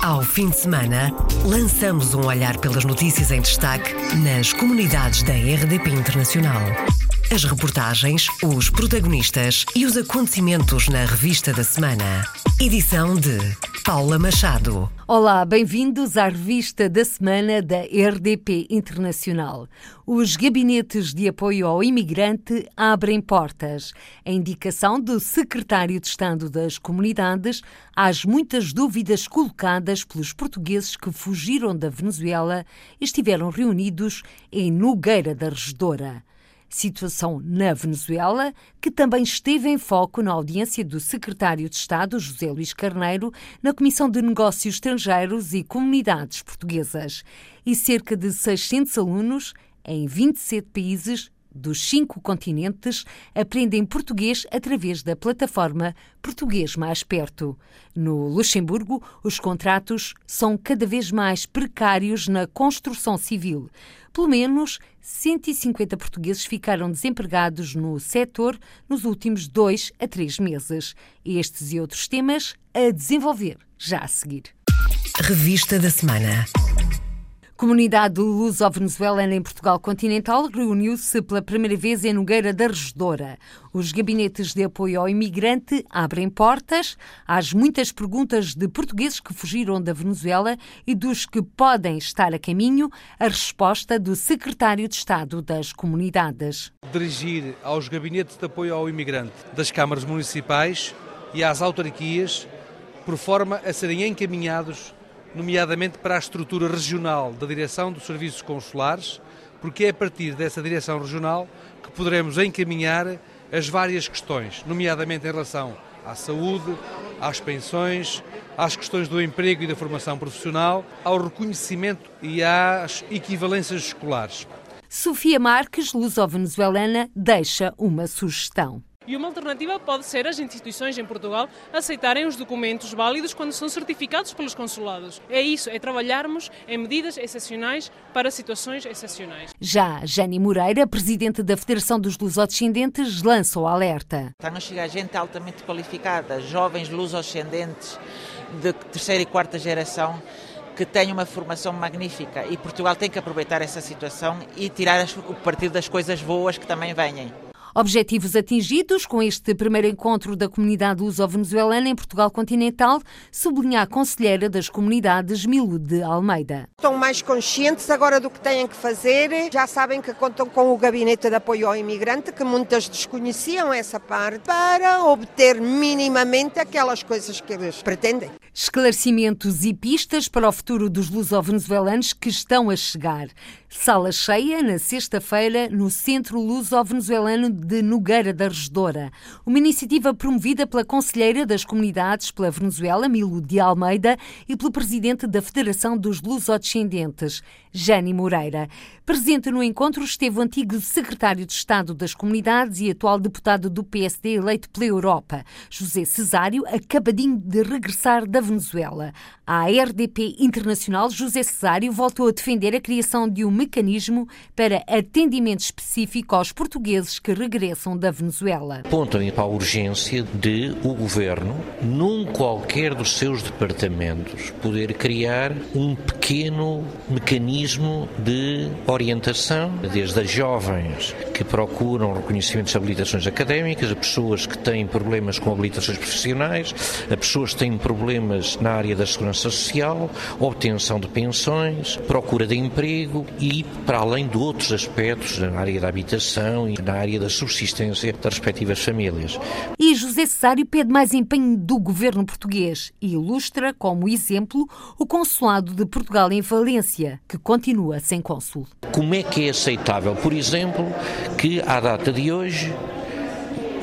Ao fim de semana, lançamos um olhar pelas notícias em destaque nas comunidades da RDP Internacional. As reportagens, os protagonistas e os acontecimentos na revista da semana. Edição de Paula Machado. Olá, bem-vindos à revista da semana da RDP Internacional. Os gabinetes de apoio ao imigrante abrem portas. A indicação do secretário de Estado das Comunidades às muitas dúvidas colocadas pelos portugueses que fugiram da Venezuela estiveram reunidos em Nogueira da Regedora situação na Venezuela, que também esteve em foco na audiência do secretário de Estado, José Luís Carneiro, na Comissão de Negócios Estrangeiros e Comunidades Portuguesas. E cerca de 600 alunos em 27 países dos cinco continentes aprendem português através da plataforma Português Mais Perto. No Luxemburgo, os contratos são cada vez mais precários na construção civil. Pelo menos 150 portugueses ficaram desempregados no setor nos últimos dois a três meses. Estes e outros temas a desenvolver já a seguir. Revista da Semana. Comunidade luso-venezuelana em Portugal continental reuniu-se pela primeira vez em Nogueira da Regedora. Os gabinetes de apoio ao imigrante abrem portas às muitas perguntas de portugueses que fugiram da Venezuela e dos que podem estar a caminho, a resposta do secretário de Estado das Comunidades. Dirigir aos gabinetes de apoio ao imigrante das câmaras municipais e às autarquias, por forma a serem encaminhados nomeadamente para a estrutura regional da direção dos serviços consulares, porque é a partir dessa direção regional que poderemos encaminhar as várias questões, nomeadamente em relação à saúde, às pensões, às questões do emprego e da formação profissional, ao reconhecimento e às equivalências escolares. Sofia Marques, luso-venezuelana, deixa uma sugestão. E uma alternativa pode ser as instituições em Portugal aceitarem os documentos válidos quando são certificados pelos consulados. É isso, é trabalharmos em medidas excepcionais para situações excepcionais. Já Jane Moreira, presidente da Federação dos Lusodescendentes, lança o alerta. Está a chegar gente altamente qualificada, jovens lusodescendentes de terceira e quarta geração que têm uma formação magnífica e Portugal tem que aproveitar essa situação e tirar o partido das coisas boas que também venham. Objetivos atingidos com este primeiro encontro da comunidade luso-venezuelana em Portugal continental, sublinha a conselheira das comunidades Milu de Almeida. Estão mais conscientes agora do que têm que fazer, já sabem que contam com o Gabinete de Apoio ao Imigrante, que muitas desconheciam essa parte, para obter minimamente aquelas coisas que eles pretendem. Esclarecimentos e pistas para o futuro dos luso-venezuelanos que estão a chegar. Sala cheia na sexta-feira no Centro Luso-Venezuelano de Nogueira da Regedora. Uma iniciativa promovida pela Conselheira das Comunidades pela Venezuela, Milo de Almeida, e pelo Presidente da Federação dos Lusodescendentes, Jane Moreira. Presente no encontro esteve o antigo Secretário de Estado das Comunidades e atual deputado do PSD eleito pela Europa, José Cesário, acabadinho de regressar da Venezuela. A RDP Internacional, José Cesário voltou a defender a criação de um mecanismo para atendimento específico aos portugueses que regressam da Venezuela. Apontam para a urgência de o governo, num qualquer dos seus departamentos, poder criar um pequeno mecanismo de orientação, desde as jovens que procuram reconhecimentos de habilitações académicas, a pessoas que têm problemas com habilitações profissionais, a pessoas que têm problemas na área da segurança social, obtenção de pensões, procura de emprego e para além de outros aspectos na área da habitação e na área da subsistência das respectivas famílias. E José Cesário pede mais empenho do governo português e ilustra como exemplo o consulado de Portugal em Valência, que continua sem cônsul. Como é que é aceitável, por exemplo, que à data de hoje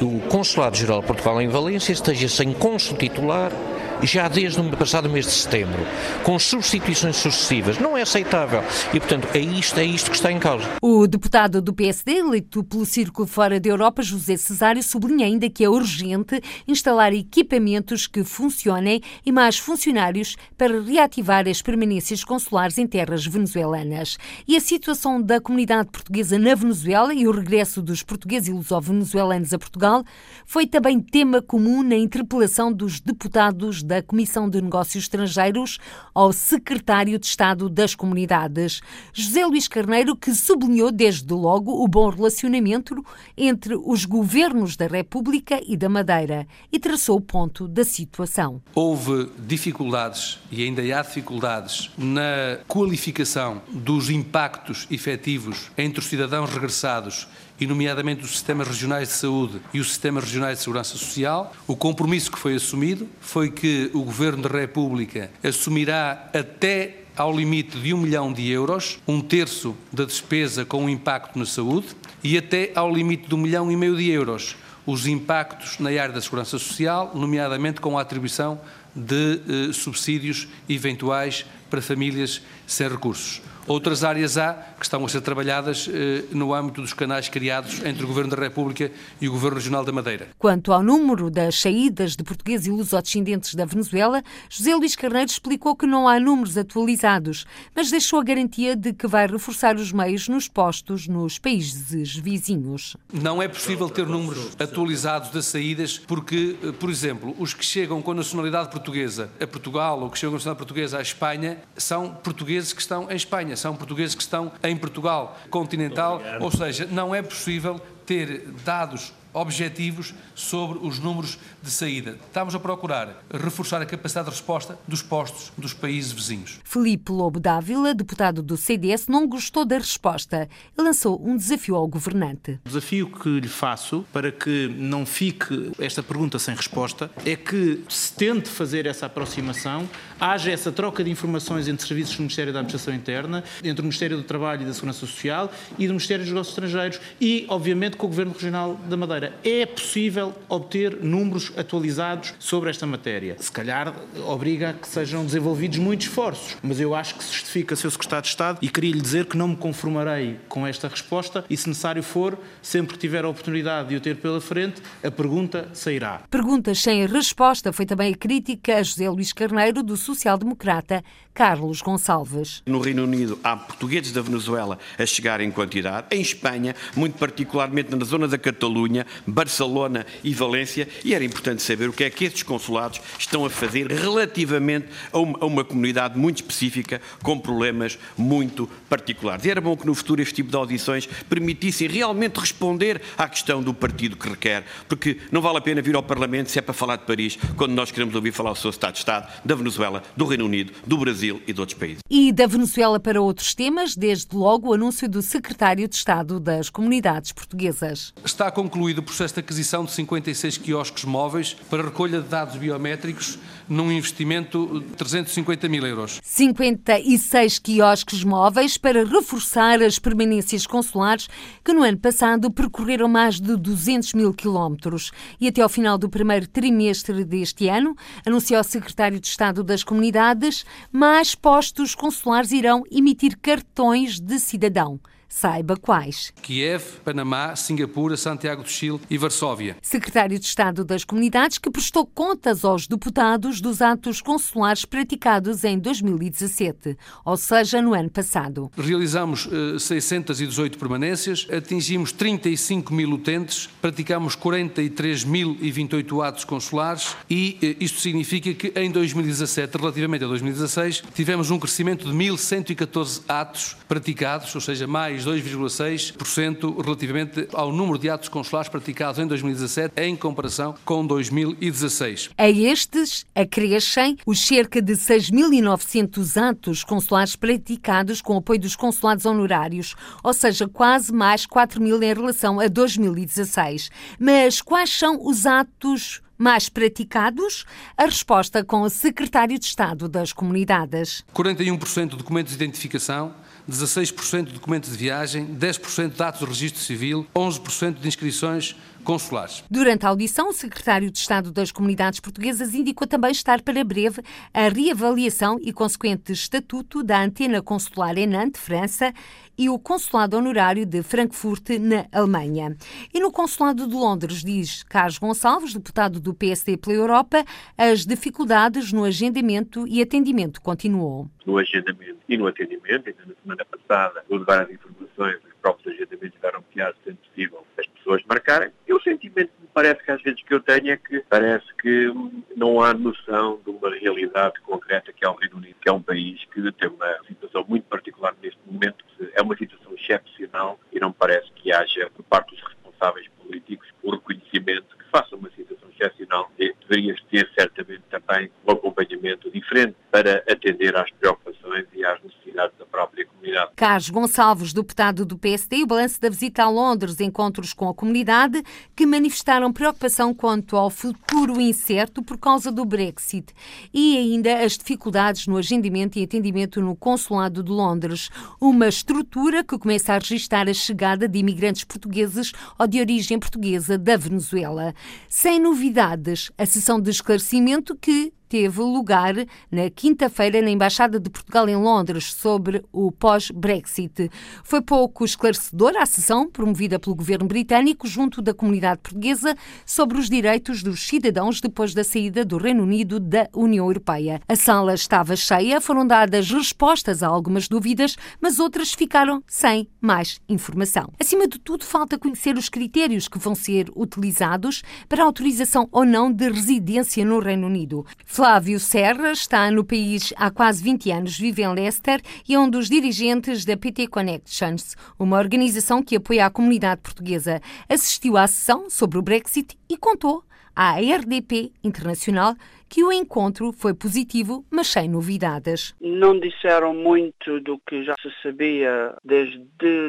o Consulado-Geral de Portugal em Valência esteja sem cônsul titular já desde o passado mês de setembro, com substituições sucessivas. Não é aceitável. E, portanto, é isto, é isto que está em causa. O deputado do PSD, eleito pelo Círculo Fora da Europa, José Cesário, sublinha ainda que é urgente instalar equipamentos que funcionem e mais funcionários para reativar as permanências consulares em terras venezuelanas. E a situação da comunidade portuguesa na Venezuela e o regresso dos portugueses e luso-venezuelanos a Portugal foi também tema comum na interpelação dos deputados da da Comissão de Negócios Estrangeiros ao secretário de Estado das Comunidades, José Luís Carneiro, que sublinhou desde logo o bom relacionamento entre os governos da República e da Madeira e traçou o ponto da situação. Houve dificuldades e ainda há dificuldades na qualificação dos impactos efetivos entre os cidadãos regressados e nomeadamente os sistemas regionais de saúde e os sistemas regionais de segurança social. O compromisso que foi assumido foi que o Governo da República assumirá até ao limite de um milhão de euros, um terço da despesa com impacto na saúde, e até ao limite de um milhão e meio de euros, os impactos na área da segurança social, nomeadamente com a atribuição de eh, subsídios eventuais para famílias sem recursos. Outras áreas há que estão a ser trabalhadas eh, no âmbito dos canais criados entre o Governo da República e o Governo Regional da Madeira. Quanto ao número das saídas de portugueses e lusodescendentes da Venezuela, José Luís Carneiro explicou que não há números atualizados, mas deixou a garantia de que vai reforçar os meios nos postos nos países vizinhos. Não é possível ter números atualizados das saídas porque, eh, por exemplo, os que chegam com nacionalidade portuguesa a Portugal ou que chegam com nacionalidade portuguesa à Espanha são portugueses que estão em Espanha, são portugueses que estão em Portugal continental, ou seja, não é possível ter dados objetivos sobre os números de saída. Estamos a procurar reforçar a capacidade de resposta dos postos dos países vizinhos. Felipe Lobo Dávila, deputado do CDS, não gostou da resposta e lançou um desafio ao governante. O desafio que lhe faço para que não fique esta pergunta sem resposta é que se tente fazer essa aproximação, haja essa troca de informações entre serviços do Ministério da Administração Interna, entre o Ministério do Trabalho e da Segurança Social e do Ministério dos Negócios Estrangeiros e, obviamente, com o Governo Regional da Madeira é possível obter números atualizados sobre esta matéria. Se calhar obriga a que sejam desenvolvidos muitos esforços, mas eu acho que se justifica seu Secretário de Estado e queria lhe dizer que não me conformarei com esta resposta e, se necessário for, sempre que tiver a oportunidade de o ter pela frente, a pergunta sairá. Perguntas sem resposta foi também a crítica a José Luís Carneiro, do social-democrata Carlos Gonçalves. No Reino Unido há portugueses da Venezuela a chegar em quantidade. Em Espanha, muito particularmente na zona da Catalunha, Barcelona e Valência, e era importante saber o que é que estes consulados estão a fazer relativamente a uma, a uma comunidade muito específica com problemas muito particulares. E era bom que no futuro este tipo de audições permitissem realmente responder à questão do partido que requer, porque não vale a pena vir ao Parlamento se é para falar de Paris, quando nós queremos ouvir falar do seu Estado de Estado, da Venezuela, do Reino Unido, do Brasil e de outros países. E da Venezuela para outros temas, desde logo o anúncio do Secretário de Estado das Comunidades Portuguesas. Está concluído processo de aquisição de 56 quiosques móveis para recolha de dados biométricos num investimento de 350 mil euros. 56 quiosques móveis para reforçar as permanências consulares que no ano passado percorreram mais de 200 mil quilómetros. E até ao final do primeiro trimestre deste ano, anunciou o secretário de Estado das Comunidades, mais postos consulares irão emitir cartões de cidadão. Saiba quais. Kiev, Panamá, Singapura, Santiago do Chile e Varsóvia. Secretário de Estado das Comunidades que prestou contas aos deputados dos atos consulares praticados em 2017, ou seja, no ano passado. Realizamos uh, 618 permanências, atingimos 35 mil utentes, praticamos 43.028 atos consulares e uh, isto significa que em 2017, relativamente a 2016, tivemos um crescimento de 1.114 atos praticados, ou seja, mais 2,6% relativamente ao número de atos consulares praticados em 2017 em comparação com 2016. A estes acrescem os cerca de 6.900 atos consulares praticados com apoio dos consulados honorários, ou seja, quase mais 4 mil em relação a 2016. Mas quais são os atos mais praticados? A resposta com o secretário de Estado das Comunidades. 41% de documentos de identificação, 16% de documentos de viagem, 10% de dados de registro civil, 11% de inscrições consulares. Durante a audição, o secretário de Estado das Comunidades Portuguesas indicou também estar para breve a reavaliação e consequente estatuto da antena consular em Nantes, França, e o consulado honorário de Frankfurt, na Alemanha. E no consulado de Londres, diz Carlos Gonçalves, deputado do PSD pela Europa, as dificuldades no agendamento e atendimento continuam. No agendamento e no atendimento, ainda na semana passada, vou levar as informações, os próprios agendamentos tiveram que, sendo possível, pessoas marcarem. E o sentimento que me parece que às vezes que eu tenho é que parece que não há noção de uma realidade concreta que é o Reino Unido, que é um país que tem uma situação muito particular neste momento, é uma situação excepcional e não parece que haja, por parte dos responsáveis políticos, o reconhecimento que faça uma situação excepcional deveria ter certamente também um acompanhamento diferente para atender às preocupações e às necessidades da própria comunidade. Carlos Gonçalves, deputado do PSD, o balanço da visita a Londres, encontros com a comunidade, que manifestaram preocupação quanto ao futuro incerto por causa do Brexit e ainda as dificuldades no agendamento e atendimento no Consulado de Londres, uma estrutura que começa a registrar a chegada de imigrantes portugueses ou de origem portuguesa da Venezuela. Sem novidades, a sessão de esclarecimento que teve lugar na quinta-feira na Embaixada de Portugal em Londres sobre o pós-Brexit. Foi pouco esclarecedora a sessão promovida pelo governo britânico junto da comunidade portuguesa sobre os direitos dos cidadãos depois da saída do Reino Unido da União Europeia. A sala estava cheia, foram dadas respostas a algumas dúvidas, mas outras ficaram sem mais informação. Acima de tudo, falta conhecer os critérios que vão ser utilizados para a autorização ou não de residência no Reino Unido. Flávio Serra está no país há quase 20 anos, vive em Leicester e é um dos dirigentes da PT Connections, uma organização que apoia a comunidade portuguesa. Assistiu à sessão sobre o Brexit e contou à RDP Internacional que o encontro foi positivo, mas sem novidades. Não disseram muito do que já se sabia desde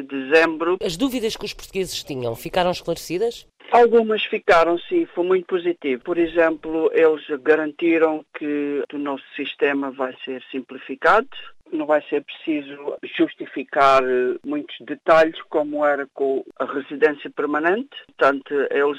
dezembro. As dúvidas que os portugueses tinham ficaram esclarecidas? Algumas ficaram, sim, foi muito positivo. Por exemplo, eles garantiram que o nosso sistema vai ser simplificado, não vai ser preciso justificar muitos detalhes como era com a residência permanente. Portanto, eles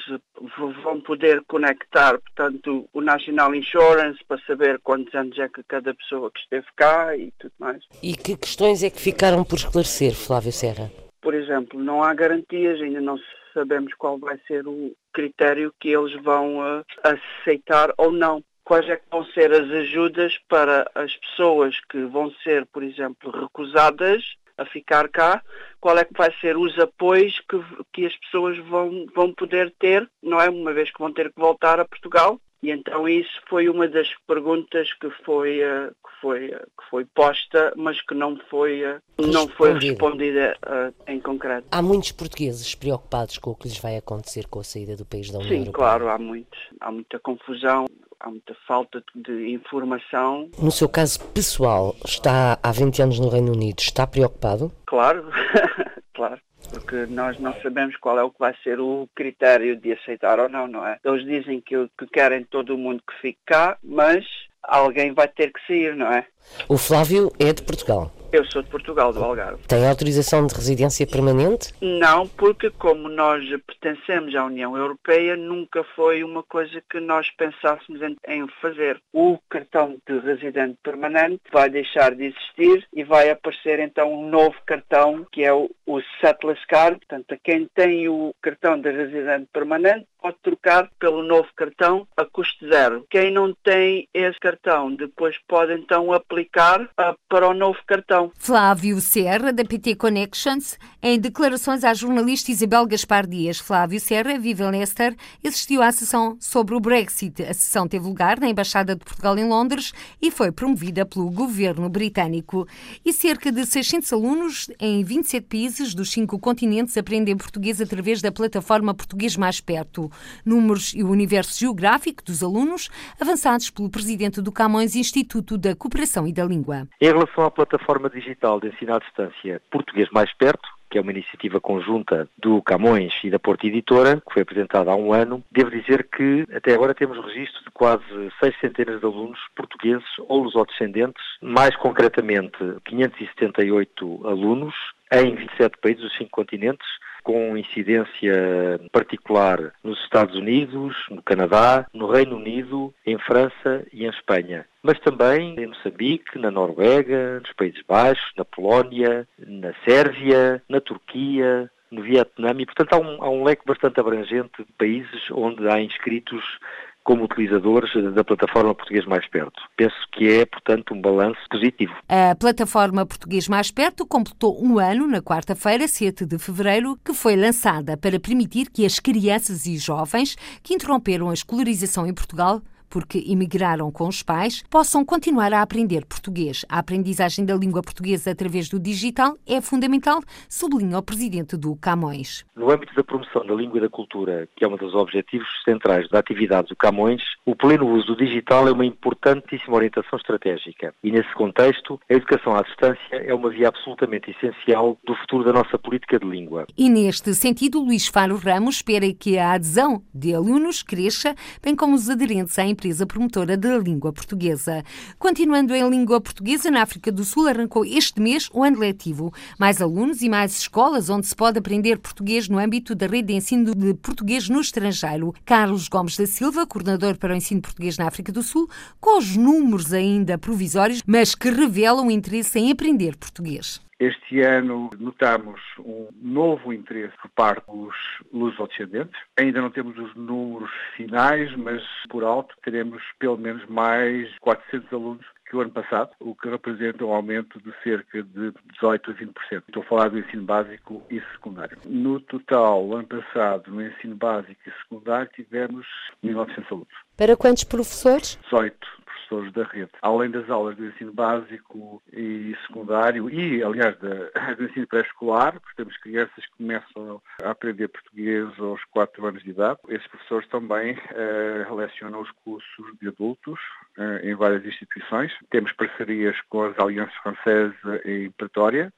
vão poder conectar, portanto, o National Insurance para saber quantos anos é que cada pessoa que esteve cá e tudo mais. E que questões é que ficaram por esclarecer, Flávio Serra? Por exemplo, não há garantias, ainda não sabemos qual vai ser o critério que eles vão uh, aceitar ou não. Quais é que vão ser as ajudas para as pessoas que vão ser, por exemplo, recusadas a ficar cá, qual é que vai ser os apoios que, que as pessoas vão, vão poder ter, não é? Uma vez que vão ter que voltar a Portugal. E então isso foi uma das perguntas que foi, uh, que foi, uh, que foi posta, mas que não foi, uh, não foi respondida em concreto. Há muitos portugueses preocupados com o que lhes vai acontecer com a saída do país da União Sim, Europeia? claro, há muitos. Há muita confusão, há muita falta de informação. No seu caso pessoal, está há 20 anos no Reino Unido, está preocupado? Claro porque nós não sabemos qual é o que vai ser o critério de aceitar ou não, não é? Eles dizem que, que querem todo mundo que fique cá, mas alguém vai ter que sair, não é? O Flávio é de Portugal. Eu sou de Portugal, do Algarve. Tem autorização de residência permanente? Não, porque como nós pertencemos à União Europeia, nunca foi uma coisa que nós pensássemos em fazer. O cartão de residente permanente vai deixar de existir e vai aparecer então um novo cartão, que é o, o Settlers Card. Portanto, quem tem o cartão de residente permanente pode trocar pelo novo cartão a custo zero. Quem não tem esse cartão depois pode então aplicar uh, para o novo cartão. Flávio Serra, da PT Connections, em declarações à jornalista Isabel Gaspar Dias. Flávio Serra, vive em Leicester, assistiu à sessão sobre o Brexit. A sessão teve lugar na Embaixada de Portugal em Londres e foi promovida pelo governo britânico. E cerca de 600 alunos em 27 países dos cinco continentes aprendem português através da plataforma Português Mais Perto. Números e o universo geográfico dos alunos, avançados pelo presidente do Camões Instituto da Cooperação e da Língua. Em relação à plataforma digital de ensino à distância Português Mais Perto, que é uma iniciativa conjunta do Camões e da Porta Editora, que foi apresentada há um ano. Devo dizer que até agora temos registro de quase seis centenas de alunos portugueses ou lusodescendentes, mais concretamente 578 alunos em 27 países dos cinco continentes, com incidência particular nos Estados Unidos, no Canadá, no Reino Unido, em França e em Espanha. Mas também em Moçambique, na Noruega, nos Países Baixos, na Polónia, na Sérvia, na Turquia, no Vietnã e, portanto, há um, há um leque bastante abrangente de países onde há inscritos como utilizadores da plataforma Português Mais Perto. Penso que é, portanto, um balanço positivo. A plataforma Português Mais Perto completou um ano na quarta-feira, 7 de fevereiro, que foi lançada para permitir que as crianças e jovens que interromperam a escolarização em Portugal porque imigraram com os pais, possam continuar a aprender português. A aprendizagem da língua portuguesa através do digital é fundamental, sublinha o presidente do Camões. No âmbito da promoção da língua e da cultura, que é um dos objetivos centrais da atividade do Camões, o pleno uso do digital é uma importantíssima orientação estratégica. E nesse contexto, a educação à distância é uma via absolutamente essencial do futuro da nossa política de língua. E neste sentido, Luís Faro Ramos espera que a adesão de alunos cresça, bem como os aderentes à empresa promotora da língua portuguesa. Continuando em língua portuguesa, na África do Sul arrancou este mês o ano letivo. Mais alunos e mais escolas onde se pode aprender português no âmbito da rede de ensino de português no estrangeiro. Carlos Gomes da Silva, coordenador para o ensino português na África do Sul, com os números ainda provisórios, mas que revelam interesse em aprender português. Este ano notamos um novo interesse por parte dos lusodescendentes. Ainda não temos os números finais, mas por alto teremos pelo menos mais 400 alunos que o ano passado, o que representa um aumento de cerca de 18 a 20%. Estou a falar do ensino básico e secundário. No total, ano passado, no ensino básico e secundário, tivemos 1.900 alunos. Para quantos professores? 18 professores da rede. Além das aulas do ensino básico e secundário e, aliás, do ensino pré-escolar, porque temos crianças que começam a aprender português aos 4 anos de idade. Esses professores também uh, lecionam os cursos de adultos uh, em várias instituições. Temos parcerias com as Alianças Francesa em Pretória,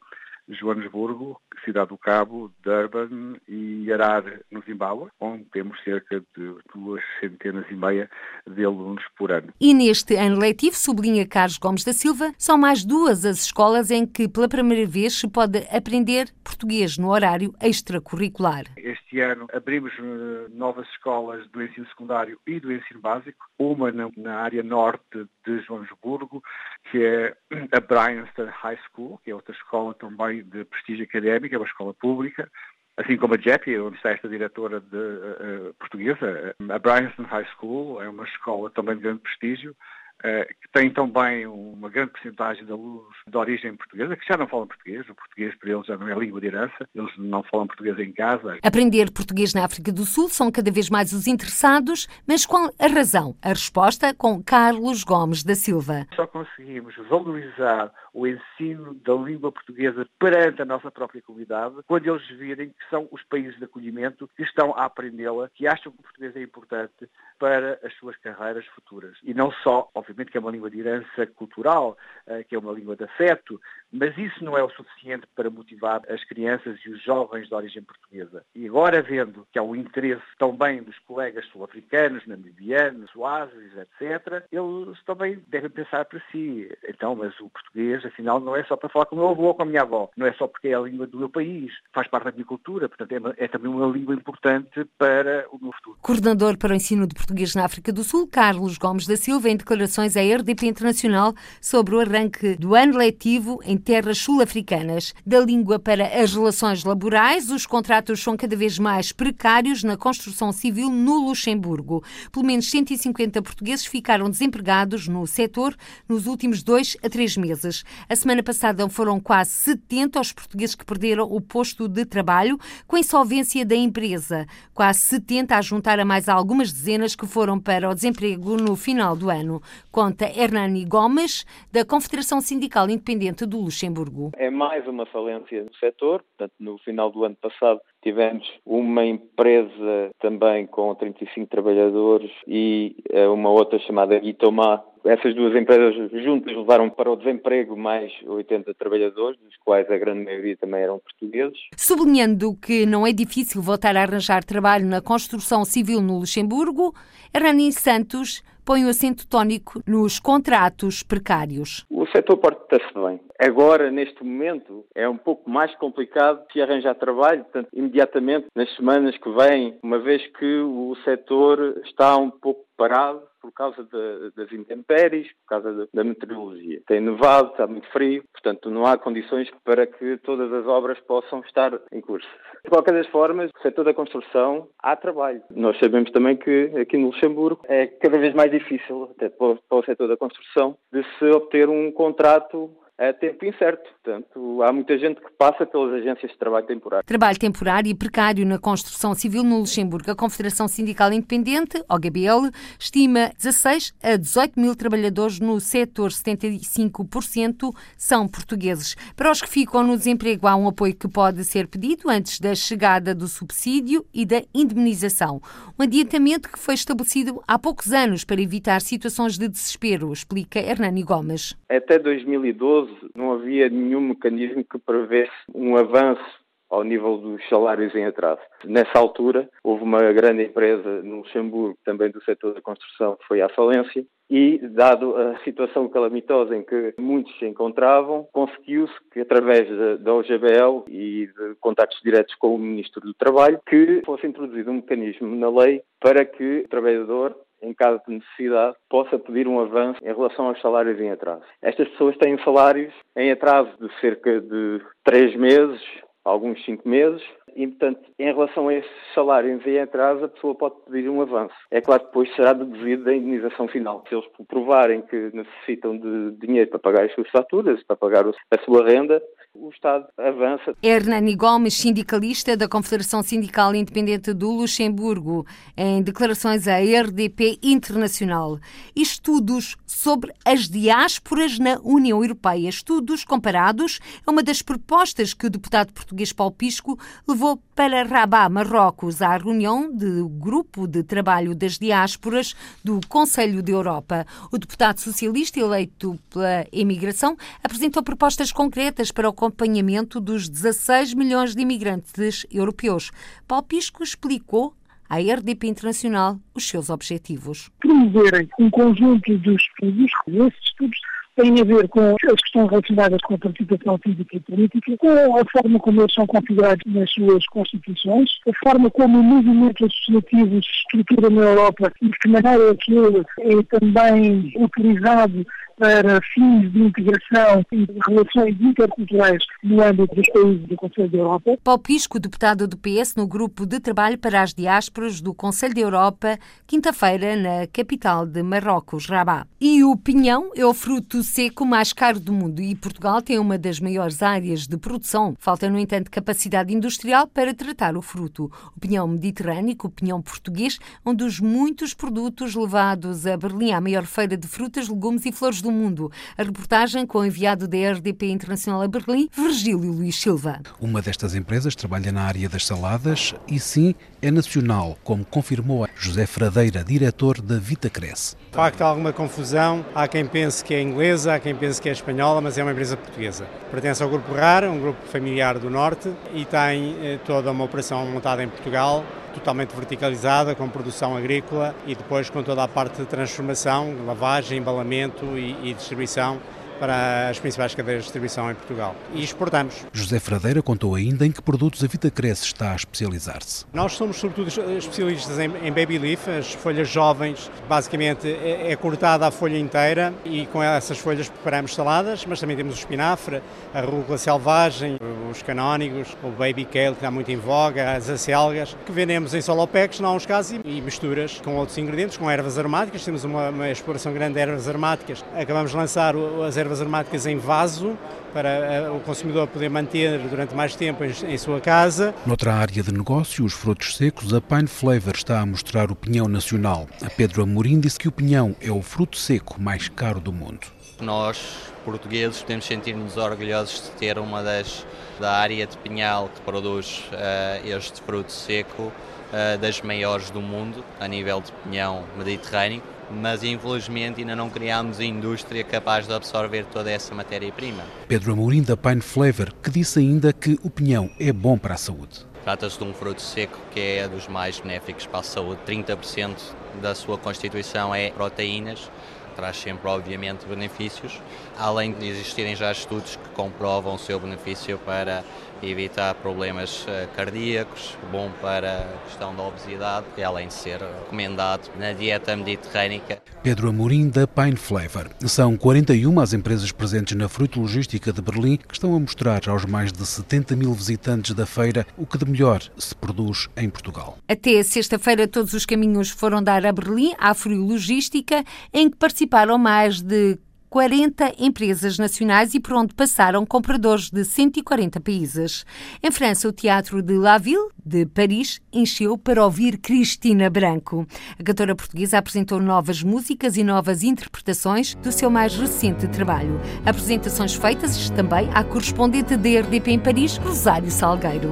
Joanesburgo, Cidade do Cabo, Durban e Harare, no Zimbábue, onde temos cerca de duas centenas e meia de alunos por ano. E neste ano letivo, sublinha Carlos Gomes da Silva, são mais duas as escolas em que pela primeira vez se pode aprender português no horário extracurricular. Este ano abrimos eh, novas escolas do ensino secundário e do ensino básico, uma na área norte de Joanesburgo, que é a Bryanston High School, que é outra escola também de prestígio académico, é uma escola pública, assim como a JEP, onde está esta diretora de, uh, portuguesa. A Bryanston High School é uma escola também de grande prestígio, que tem também uma grande porcentagem de alunos de origem portuguesa, que já não falam português, o português para eles já não é língua de herança, eles não falam português em casa. Aprender português na África do Sul são cada vez mais os interessados, mas qual a razão? A resposta com Carlos Gomes da Silva. Só conseguimos valorizar o ensino da língua portuguesa perante a nossa própria comunidade, quando eles virem que são os países de acolhimento que estão a aprendê-la, que acham que o português é importante para as suas carreiras futuras. E não só, obviamente, que é uma língua de herança cultural, eh, que é uma língua de afeto, mas isso não é o suficiente para motivar as crianças e os jovens de origem portuguesa. E agora, vendo que há o interesse também dos colegas sul-africanos, namibianos, suazes, etc., eles também devem pensar para si. Então, mas o português, afinal, não é só para falar com o meu avô ou com a minha avó. Não é só porque é a língua do meu país. Faz parte da minha cultura. Portanto, é, é também uma língua importante para o meu futuro. Coordenador para o ensino de português na África do Sul, Carlos Gomes da Silva, em declarações à RDP Internacional sobre o arranque do ano letivo em terras sul-africanas. Da língua para as relações laborais, os contratos são cada vez mais precários na construção civil no Luxemburgo. Pelo menos 150 portugueses ficaram desempregados no setor nos últimos dois a três meses. A semana passada foram quase 70 os portugueses que perderam o posto de trabalho com a insolvência da empresa. Quase 70 a juntar a mais algumas dezenas que foram para o desemprego no final do ano. Conta Hernani Gomes, da Confederação Sindical Independente do Luxemburgo. É mais uma falência no setor. Portanto, no final do ano passado tivemos uma empresa também com 35 trabalhadores e eh, uma outra chamada Guitomá. Essas duas empresas juntas levaram para o desemprego mais 80 trabalhadores, dos quais a grande maioria também eram portugueses. Sublinhando que não é difícil voltar a arranjar trabalho na construção civil no Luxemburgo, Rani Santos põe o acento tónico nos contratos precários. O setor porta-se bem. Agora, neste momento, é um pouco mais complicado se arranjar trabalho, portanto, imediatamente nas semanas que vêm, uma vez que o setor está um pouco parado por causa de, das intempéries, por causa de, da meteorologia. Tem nevado, está muito frio, portanto não há condições para que todas as obras possam estar em curso. De qualquer das formas, no setor da construção há trabalho. Nós sabemos também que aqui no Luxemburgo é cada vez mais difícil, até para o setor da construção, de se obter um contrato a tempo incerto. Portanto, há muita gente que passa pelas agências de trabalho temporário. Trabalho temporário e precário na construção civil no Luxemburgo. A Confederação Sindical Independente, OGBL, estima 16 a 18 mil trabalhadores no setor, 75% são portugueses. Para os que ficam no desemprego, há um apoio que pode ser pedido antes da chegada do subsídio e da indemnização. Um adiantamento que foi estabelecido há poucos anos para evitar situações de desespero, explica Hernani Gomes. Até 2012 não havia nenhum mecanismo que prevesse um avanço ao nível dos salários em atraso. Nessa altura, houve uma grande empresa no Luxemburgo, também do setor da construção, que foi à falência, e, dado a situação calamitosa em que muitos se encontravam, conseguiu-se que, através da OGBL e de contactos diretos com o Ministro do Trabalho, que fosse introduzido um mecanismo na lei para que o trabalhador em caso de necessidade, possa pedir um avanço em relação aos salários em atraso. Estas pessoas têm salários em atraso de cerca de três meses, alguns cinco meses, e, portanto, em relação a esses salários em atraso, a pessoa pode pedir um avanço. É claro que depois será deduzido da indenização final. Se eles provarem que necessitam de dinheiro para pagar as suas faturas, para pagar a sua renda, o Estado avança. Hernani Gomes, sindicalista da Confederação Sindical Independente do Luxemburgo, em declarações à RDP Internacional. Estudos sobre as diásporas na União Europeia. Estudos comparados é uma das propostas que o deputado português Paulo Pisco levou para Rabat, Marrocos, à reunião do Grupo de Trabalho das Diásporas do Conselho de Europa. O deputado socialista eleito pela imigração apresentou propostas concretas para o acompanhamento dos 16 milhões de imigrantes europeus. Paulo Pisco explicou à RDP Internacional os seus objetivos. Promoverem um conjunto de estudos, esses estudos têm a ver com as questões relacionadas com a participação física e política, com a forma como eles são configurados nas suas constituições, a forma como o movimento associativo se estrutura na Europa e de que maneira é que ele é também utilizado para fins de integração e de relações interculturais no âmbito dos países do Conselho da Europa. Paulo Pisco, deputado do PS no Grupo de Trabalho para as Diásporas do Conselho da Europa, quinta-feira na capital de Marrocos, Rabat. E o pinhão é o fruto seco mais caro do mundo e Portugal tem uma das maiores áreas de produção. Falta, no entanto, capacidade industrial para tratar o fruto. O pinhão mediterrâneo, o pinhão português, é um dos muitos produtos levados a Berlim, à maior feira de frutas, legumes e flores do do mundo. A reportagem com o enviado da RDP Internacional a Berlim, Virgílio Luís Silva. Uma destas empresas trabalha na área das saladas e sim é nacional, como confirmou José Fradeira, diretor da Vitacresce. De facto, há alguma confusão. Há quem pense que é inglesa, há quem pense que é espanhola, mas é uma empresa portuguesa. Pertence ao Grupo RAR, um grupo familiar do Norte, e tem eh, toda uma operação montada em Portugal, totalmente verticalizada, com produção agrícola e depois com toda a parte de transformação, lavagem, embalamento e, e distribuição para as principais cadeias de distribuição em Portugal. E exportamos. José Fradeira contou ainda em que produtos a Vita Cresce está a especializar-se. Nós somos sobretudo especialistas em, baby leaf, as folhas jovens, basicamente é, é, cortada a folha inteira e com essas folhas preparamos saladas, mas também temos o espinafre, a rúcula selvagem, os canónigos, o baby kale que está muito em voga, as acelgas, que vendemos em solopex, em alguns casos, e misturas com outros ingredientes, com ervas aromáticas, temos uma, uma exploração grande de ervas aromáticas. Acabamos de lançar as ervas ervas aromáticas em vaso para eh, o consumidor poder manter durante mais tempo em, sua casa. Noutra área de negócio, os frutos secos, a Pine Flavor está a mostrar o pinhão nacional. A Pedro Amorim disse que o pinhão é o fruto seco mais caro do mundo. Nós, portugueses, podemos sentir-nos orgulhosos de ter uma das da área de pinhal que produz uh, este fruto seco uh, das maiores do mundo a nível de pinhão mediterrâneo mas infelizmente ainda não criámos a indústria capaz de absorver toda essa matéria-prima. Pedro Amorim da Pine Flavor, que disse ainda que o pinhão é bom para a saúde. Trata-se de um fruto seco que é dos mais benéficos para a saúde. 30% da sua constituição é proteínas, traz sempre, obviamente, benefícios, além de existirem já estudos que comprovam o seu benefício para evitar problemas eh, cardíacos, bom para a questão da obesidade e além de ser recomendado na dieta mediterrânica. Pedro Amorim da Pine Flavor. São 41 as empresas presentes na Fruto Logística de Berlim que estão a mostrar aos mais de 70 mil visitantes da feira o que de melhor se produz em Portugal. Até sexta-feira todos os caminhos foram dar a Berlim, à Fruto Logística, em que participaram mais de 40 empresas nacionais e por onde passaram compradores de 140 países. Em França, o Teatro de La Ville, de Paris, encheu para ouvir Cristina Branco. A cantora portuguesa apresentou novas músicas e novas interpretações do seu mais recente trabalho. Apresentações feitas também à correspondente da RDP em Paris, Rosário Salgueiro.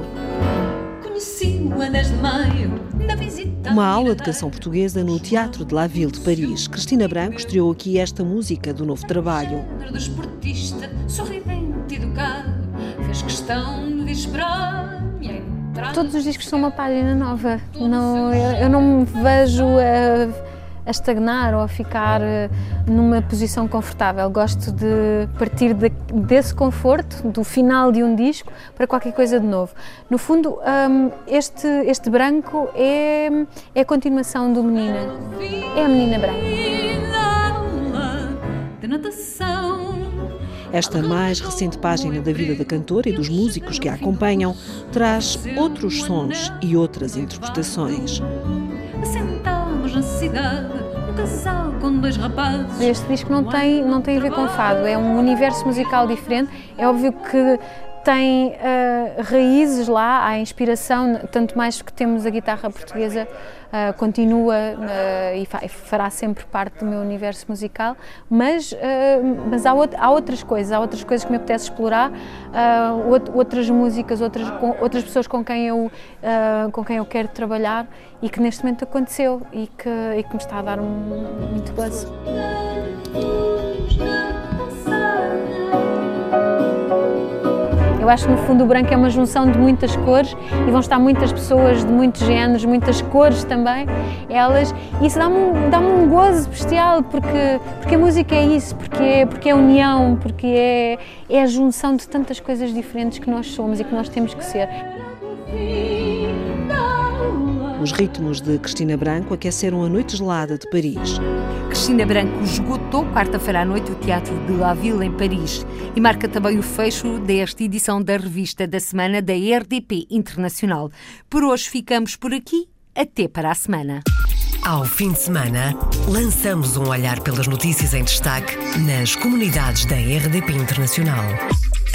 Uma aula de canção portuguesa no Teatro de La Ville de Paris. Cristina Branco estreou aqui esta música do novo trabalho. Todos os discos são uma página nova. Não, eu, eu não me vejo a a estagnar ou a ficar eh, numa posição confortável. Gosto de partir de, desse conforto, do final de um disco, para qualquer coisa de novo. No fundo, um, este, este branco é, é a continuação do Menina. É a Menina Branca. Esta mais recente página da vida da cantora e dos músicos que a acompanham traz outros sons e outras interpretações na cidade, um casal com dois rapazes. Este disco não tem, não tem a ver com fado, é um universo musical diferente. É óbvio que tem uh, raízes lá, há inspiração, tanto mais que temos a guitarra portuguesa uh, continua uh, e, fa fará sempre parte do meu universo musical, mas, mas há, há, outras coisas, há outras coisas que me apetece explorar, outras músicas, outras, outras pessoas com quem, eu, com quem eu quero trabalhar e que neste momento aconteceu e que, e que me está a dar um, muito gozo. Eu acho que no fundo o branco é uma junção de muitas cores e vão estar muitas pessoas de muitos géneros, muitas cores também, elas, e isso dá-me um, dá um gozo bestial, porque, porque a música é isso, porque é, porque é união, porque é, é a junção de tantas coisas diferentes que nós somos e que nós temos que ser. Os ritmos de Cristina Branco aqueceram a noite gelada de Paris. Cristina Branco esgotou quarta-feira à noite o Teatro de La Ville, em Paris, e marca também o fecho desta edição da revista da semana da RDP Internacional. Por hoje ficamos por aqui. Até para a semana. Ao fim de semana, lançamos um olhar pelas notícias em destaque nas comunidades da RDP Internacional.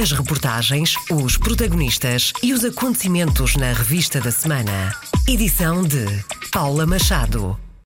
As reportagens, os protagonistas e os acontecimentos na revista da semana. Edição de Paula Machado.